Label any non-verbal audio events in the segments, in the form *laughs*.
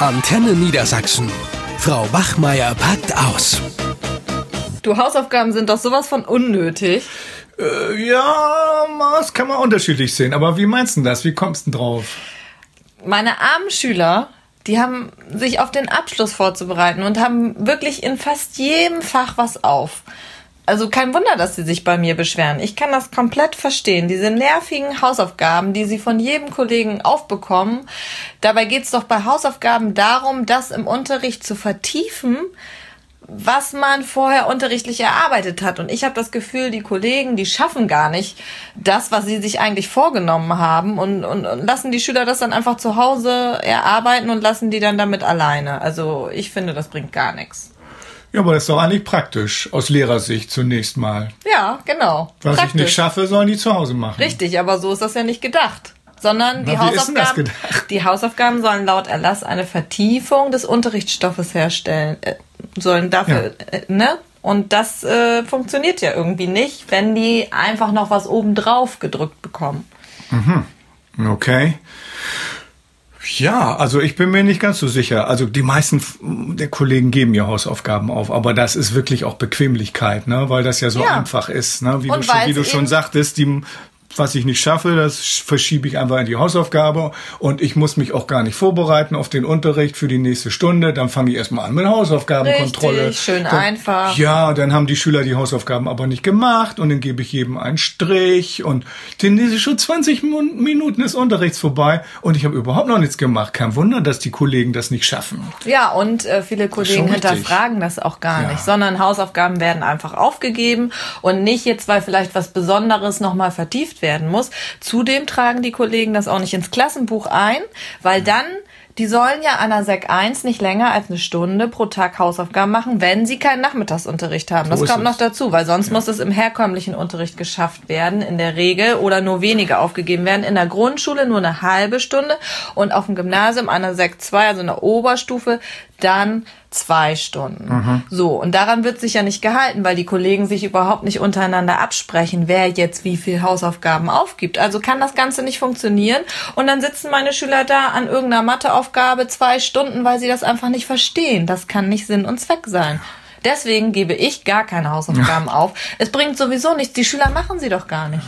Antenne Niedersachsen. Frau Wachmeier packt aus. Du, Hausaufgaben sind doch sowas von unnötig. Äh, ja, das kann man unterschiedlich sehen. Aber wie meinst du das? Wie kommst du drauf? Meine armen Schüler, die haben sich auf den Abschluss vorzubereiten und haben wirklich in fast jedem Fach was auf. Also kein Wunder, dass sie sich bei mir beschweren. Ich kann das komplett verstehen. Diese nervigen Hausaufgaben, die sie von jedem Kollegen aufbekommen. Dabei geht es doch bei Hausaufgaben darum, das im Unterricht zu vertiefen, was man vorher unterrichtlich erarbeitet hat. Und ich habe das Gefühl, die Kollegen, die schaffen gar nicht das, was sie sich eigentlich vorgenommen haben und, und, und lassen die Schüler das dann einfach zu Hause erarbeiten und lassen die dann damit alleine. Also ich finde, das bringt gar nichts. Ja, aber das ist doch eigentlich praktisch, aus Lehrersicht zunächst mal. Ja, genau. Was praktisch. ich nicht schaffe, sollen die zu Hause machen. Richtig, aber so ist das ja nicht gedacht. Sondern die, Na, das Hausaufgaben, gedacht? die Hausaufgaben sollen laut Erlass eine Vertiefung des Unterrichtsstoffes herstellen, äh, sollen dafür, äh, ne? Und das äh, funktioniert ja irgendwie nicht, wenn die einfach noch was obendrauf gedrückt bekommen. Okay. Ja, also ich bin mir nicht ganz so sicher. Also die meisten der Kollegen geben ja Hausaufgaben auf, aber das ist wirklich auch Bequemlichkeit, ne? weil das ja so Ja. einfach ist. Ne? Wie, du schon, wie du schon sagtest, die, was ich nicht schaffe, das verschiebe ich einfach in die Hausaufgabe und ich muss mich auch gar nicht vorbereiten auf den Unterricht für die nächste Stunde. Dann fange ich erstmal an mit Hausaufgabenkontrolle. Richtig, schön dann, einfach. Ja, dann haben die Schüler die Hausaufgaben aber nicht gemacht und dann gebe ich jedem einen Strich und dann ist schon 20 Min- Minuten des Unterrichts vorbei und ich habe überhaupt noch nichts gemacht. Kein Wunder, dass die Kollegen das nicht schaffen. Ja, und äh, viele Kollegen hinterfragen das auch gar Ja. nicht, sondern Hausaufgaben werden einfach aufgegeben und nicht jetzt, weil vielleicht was Besonderes nochmal vertieft werden muss. Zudem tragen die Kollegen das auch nicht ins Klassenbuch ein, weil dann die sollen ja an der Sek 1 nicht länger als eine Stunde pro Tag Hausaufgaben machen, wenn sie keinen Nachmittagsunterricht haben. Das ist kommt noch dazu, weil sonst muss es im herkömmlichen Unterricht geschafft werden, in der Regel, oder nur wenige aufgegeben werden. In der Grundschule nur eine halbe Stunde und auf dem Gymnasium an der Sek 2, also in der Oberstufe, dann zwei Stunden. So, und daran wird sich ja nicht gehalten, weil die Kollegen sich überhaupt nicht untereinander absprechen, wer jetzt wie viel Hausaufgaben aufgibt. Also kann das Ganze nicht funktionieren. Und dann sitzen meine Schüler da an irgendeiner Matheaufgabe zwei Stunden, weil sie das einfach nicht verstehen. Das kann nicht Sinn und Zweck sein. Deswegen gebe ich gar keine Hausaufgaben auf. Es bringt sowieso nichts. Die Schüler machen sie doch gar nicht.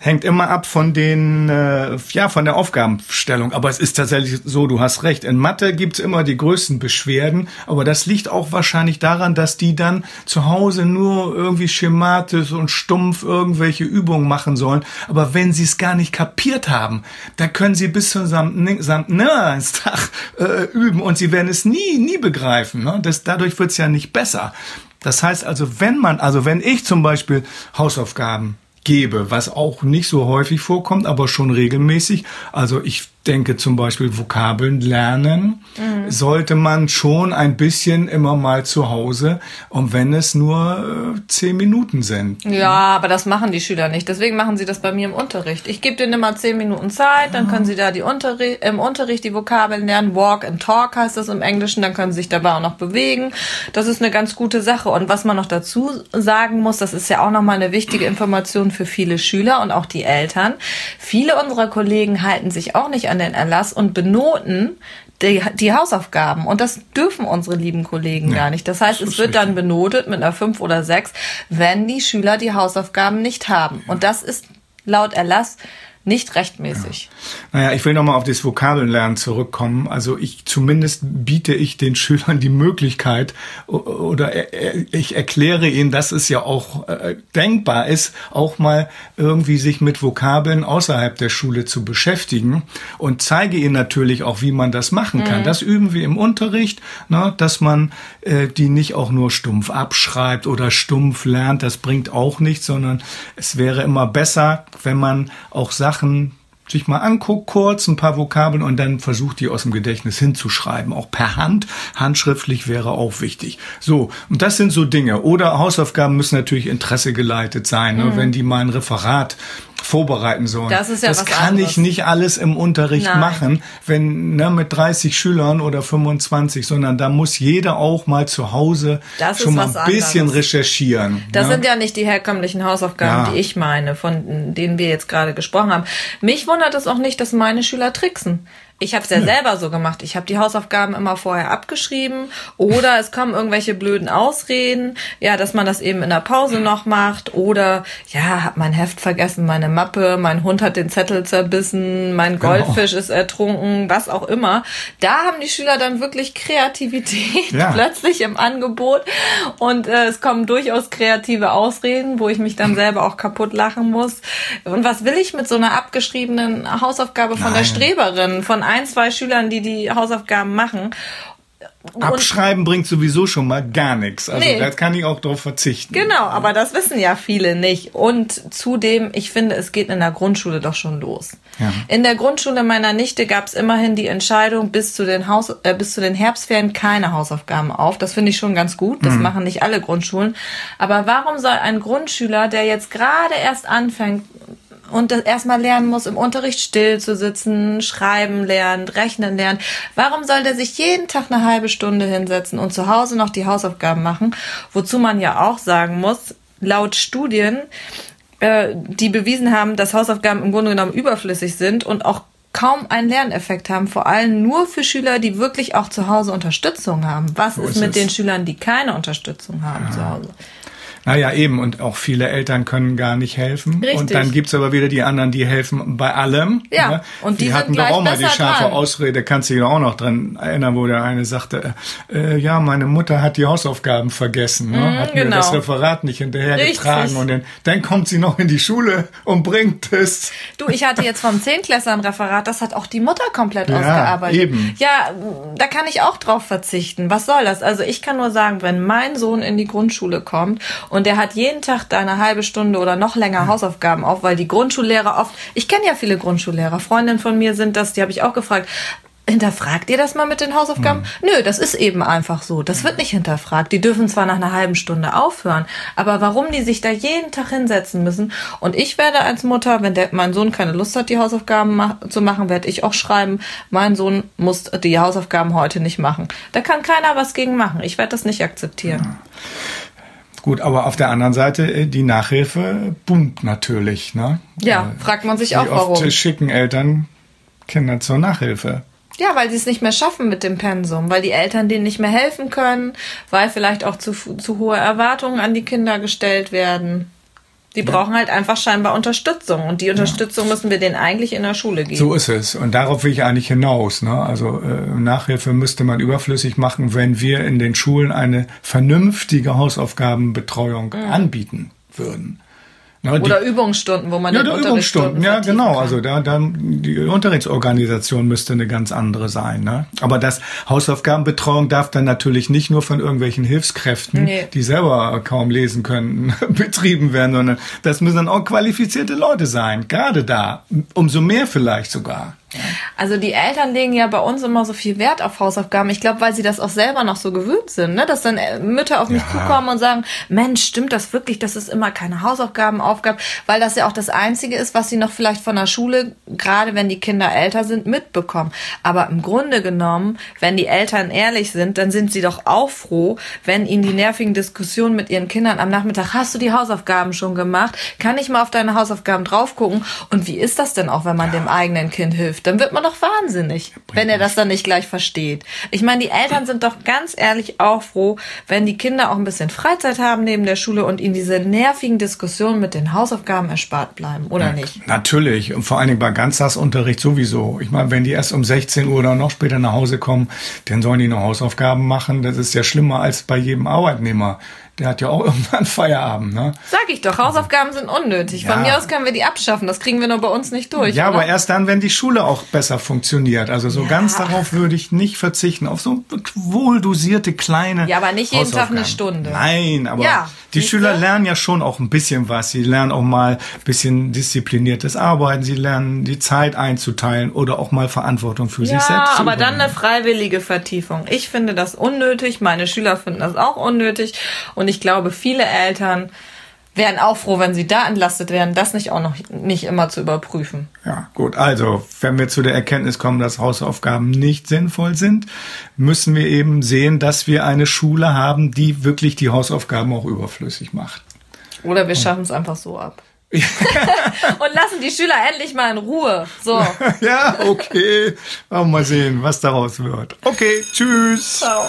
Hängt immer ab von den, äh, ja, von der Aufgabenstellung. Aber es ist tatsächlich so, du hast recht. In Mathe gibt's immer die größten Beschwerden, aber das liegt auch wahrscheinlich daran, dass die dann zu Hause nur irgendwie schematisch und stumpf irgendwelche Übungen machen sollen. Aber wenn sie es gar nicht kapiert haben, dann können sie bis zum Sam- Sam- Tag *laughs* äh, üben und sie werden es nie, nie begreifen. Ne? Das, dadurch wird's ja nicht besser. Das heißt also, wenn man, also wenn ich zum Beispiel Hausaufgaben gebe, was auch nicht so häufig vorkommt, aber schon regelmäßig. Also ich denke zum Beispiel Vokabeln lernen, sollte man schon ein bisschen immer mal zu Hause, und wenn es nur äh, zehn Minuten sind. Ja, aber das machen die Schüler nicht. Deswegen machen sie das bei mir im Unterricht. Ich gebe denen immer zehn Minuten Zeit, dann können sie da die Unterri im Unterricht die Vokabeln lernen. Walk and Talk heißt das im Englischen. Dann können sie sich dabei auch noch bewegen. Das ist eine ganz gute Sache. Und was man noch dazu sagen muss, das ist ja auch nochmal eine wichtige Information für viele Schüler und auch die Eltern. Viele unserer Kollegen halten sich auch nicht an den Erlass und benoten die, die Hausaufgaben. Und das dürfen unsere lieben Kollegen gar nicht. Das heißt, es wird dann benotet mit einer 5 oder 6, wenn die Schüler die Hausaufgaben nicht haben. Und das ist laut Erlass nicht rechtmäßig. Naja, ich will nochmal auf das Vokabellernen zurückkommen. Also ich zumindest biete ich den Schülern die Möglichkeit oder er- er- ich erkläre ihnen, dass es ja auch äh, denkbar ist, auch mal irgendwie sich mit Vokabeln außerhalb der Schule zu beschäftigen und zeige ihnen natürlich auch, wie man das machen kann. Das üben wir im Unterricht, ne, dass man äh, die nicht auch nur stumpf abschreibt oder stumpf lernt. Das bringt auch nichts, sondern es wäre immer besser, wenn man auch machen, sich mal anguckt, kurz ein paar Vokabeln und dann versucht, die aus dem Gedächtnis hinzuschreiben. Auch per Hand. Handschriftlich wäre auch wichtig. So, und das sind so Dinge. Oder Hausaufgaben müssen natürlich Interesse geleitet sein. Ne? Wenn die mal ein Referat vorbereiten sollen. Das ist ja das was kann anderes. ich nicht alles im Unterricht Nein. machen, wenn ne, mit 30 Schülern oder 25, sondern da muss jeder auch mal zu Hause Das schon mal ein bisschen anderes. recherchieren. Das ne? sind ja nicht die herkömmlichen Hausaufgaben, Ja. die ich meine, von denen wir jetzt gerade gesprochen haben. Mich wundert es auch nicht, dass meine Schüler tricksen. Ich habe es ja selber so gemacht. Ich habe die Hausaufgaben immer vorher abgeschrieben oder es kommen irgendwelche blöden Ausreden, ja, dass man das eben in der Pause noch macht oder ja, hab mein Heft vergessen, meine Mappe, mein Hund hat den Zettel zerbissen, mein Genau. Goldfisch ist ertrunken, was auch immer. Da haben die Schüler dann wirklich Kreativität *laughs* Ja. plötzlich im Angebot und äh, es kommen durchaus kreative Ausreden, wo ich mich dann selber auch kaputt lachen muss. Und was will ich mit so einer abgeschriebenen Hausaufgabe von der Nein. Streberin, von ein, zwei Schülern, die die Hausaufgaben machen? Und- Abschreiben bringt sowieso schon mal gar nichts. Also Nee. da kann ich auch drauf verzichten. Genau, aber das wissen ja viele nicht. Und zudem, ich finde, es geht in der Grundschule doch schon los. Ja. In der Grundschule meiner Nichte gab es immerhin die Entscheidung, bis zu den Haus, äh, bis zu den Herbstferien keine Hausaufgaben auf. Das finde ich schon ganz gut. Das machen nicht alle Grundschulen. Aber warum soll ein Grundschüler, der jetzt gerade erst anfängt, und das erstmal lernen muss, im Unterricht still zu sitzen, schreiben lernen, rechnen lernen. Warum soll der sich jeden Tag eine halbe Stunde hinsetzen und zu Hause noch die Hausaufgaben machen? Wozu man ja auch sagen muss, laut Studien, äh, die bewiesen haben, dass Hausaufgaben im Grunde genommen überflüssig sind und auch kaum einen Lerneffekt haben, vor allem nur für Schüler, die wirklich auch zu Hause Unterstützung haben. Was ist ist mit es. den Schülern, die keine Unterstützung haben zu Hause? Naja, eben. Und auch viele Eltern können gar nicht helfen. Richtig. Und dann gibt's aber wieder die anderen, die helfen bei allem. Ja, ne? und die sind hatten doch auch mal die scharfe dran. Ausrede, kannst du dich doch auch noch dran erinnern, wo der eine sagte, äh, ja, meine Mutter hat die Hausaufgaben vergessen, ne? hat mir genau. das Referat nicht hinterhergetragen. Richtig. Und dann, dann kommt sie noch in die Schule und bringt es. Du, ich hatte jetzt vom Zehntklässler ein Referat, das hat auch die Mutter komplett Ja, ausgearbeitet. eben. Ja, da kann ich auch drauf verzichten. Was soll das? Also ich kann nur sagen, wenn mein Sohn in die Grundschule kommt und der hat jeden Tag da eine halbe Stunde oder noch länger Hausaufgaben auf, weil die Grundschullehrer oft, ich kenne ja viele Grundschullehrer, Freundinnen von mir sind das, die habe ich auch gefragt, Hinterfragt ihr das mal mit den Hausaufgaben? Nö, das ist eben einfach so. Das wird nicht hinterfragt. Die dürfen zwar nach einer halben Stunde aufhören, aber warum die sich da jeden Tag hinsetzen müssen? Und ich werde als Mutter, wenn der, mein Sohn keine Lust hat, die Hausaufgaben ma zu machen, werde ich auch schreiben, mein Sohn muss die Hausaufgaben heute nicht machen. Da kann keiner was gegen machen. Ich werde das nicht akzeptieren. Gut, aber auf der anderen Seite, äh, die Nachhilfe boomt natürlich. Ne? Ja, fragt man sich auch, warum. oft schicken Eltern Kinder zur Nachhilfe? Ja, weil sie es nicht mehr schaffen mit dem Pensum, weil die Eltern denen nicht mehr helfen können, weil vielleicht auch zu, zu hohe Erwartungen an die Kinder gestellt werden. Die brauchen halt einfach scheinbar Unterstützung und die Unterstützung müssen wir denen eigentlich in der Schule geben. So ist es. Und darauf will ich eigentlich hinaus. Ne? Also äh, Nachhilfe müsste man überflüssig machen, wenn wir in den Schulen eine vernünftige Hausaufgabenbetreuung anbieten würden. Die- Oder Übungsstunden, wo man ja, den Übungsstunden, ja genau. kann. Also da, da die Unterrichtsorganisation müsste eine ganz andere sein. Ne? Aber das Hausaufgabenbetreuung darf dann natürlich nicht nur von irgendwelchen Hilfskräften, Nee. die selber kaum lesen können, *laughs* betrieben werden, sondern das müssen dann auch qualifizierte Leute sein. Gerade da, umso mehr vielleicht sogar. Also die Eltern legen ja bei uns immer so viel Wert auf Hausaufgaben. Ich glaube, weil sie das auch selber noch so gewöhnt sind, ne? dass dann äh, Mütter auf mich Ja. zukommen und sagen, Mensch, stimmt das wirklich, dass es immer keine Hausaufgabenaufgabe, weil das ja auch das Einzige ist, was sie noch vielleicht von der Schule, gerade wenn die Kinder älter sind, mitbekommen. Aber im Grunde genommen, wenn die Eltern ehrlich sind, dann sind sie doch auch froh, wenn ihnen die nervigen Diskussionen mit ihren Kindern am Nachmittag, hast du die Hausaufgaben schon gemacht? Kann ich mal auf deine Hausaufgaben drauf gucken? Und wie ist das denn auch, wenn man dem eigenen Kind hilft? Dann wird man doch wahnsinnig, wenn er das dann nicht gleich versteht. Ich meine, die Eltern sind doch ganz ehrlich auch froh, wenn die Kinder auch ein bisschen Freizeit haben neben der Schule und ihnen diese nervigen Diskussionen mit den Hausaufgaben erspart bleiben, oder nicht? Natürlich. Und vor allen Dingen bei Ganztagsunterricht sowieso. Ich meine, wenn die erst um 16 Uhr oder noch später nach Hause kommen, dann sollen die noch Hausaufgaben machen. Das ist ja schlimmer als bei jedem Arbeitnehmer. Der hat ja auch *laughs* irgendwann Feierabend, ne? Sag ich doch, Hausaufgaben sind unnötig. Von Ja. mir aus können wir die abschaffen. Das kriegen wir nur bei uns nicht durch. Ja, oder? aber erst dann, wenn die Schule auch besser funktioniert. Also so ganz darauf würde ich nicht verzichten. Auf so wohl dosierte kleine. Ja, aber nicht jeden Tag eine. Stunde. Nein, aber Ja, die? Schüler lernen ja schon auch ein bisschen was. Sie lernen auch mal ein bisschen diszipliniertes Arbeiten. Sie lernen die Zeit einzuteilen oder auch mal Verantwortung für sich Ja, selbst zu aber dann eine freiwillige Vertiefung. Ich finde das unnötig, meine Schüler finden das auch unnötig und ich glaube, viele Eltern wären auch froh, wenn sie da entlastet werden, das nicht auch noch nicht immer zu überprüfen. Ja, gut. Also, wenn wir zu der Erkenntnis kommen, dass Hausaufgaben nicht sinnvoll sind, müssen wir eben sehen, dass wir eine Schule haben, die wirklich die Hausaufgaben auch überflüssig macht. Oder wir schaffen es einfach so ab. *laughs* und lassen die Schüler endlich mal in Ruhe. So. *laughs* ja, okay. Mal sehen, was daraus wird. Okay, tschüss. Ciao.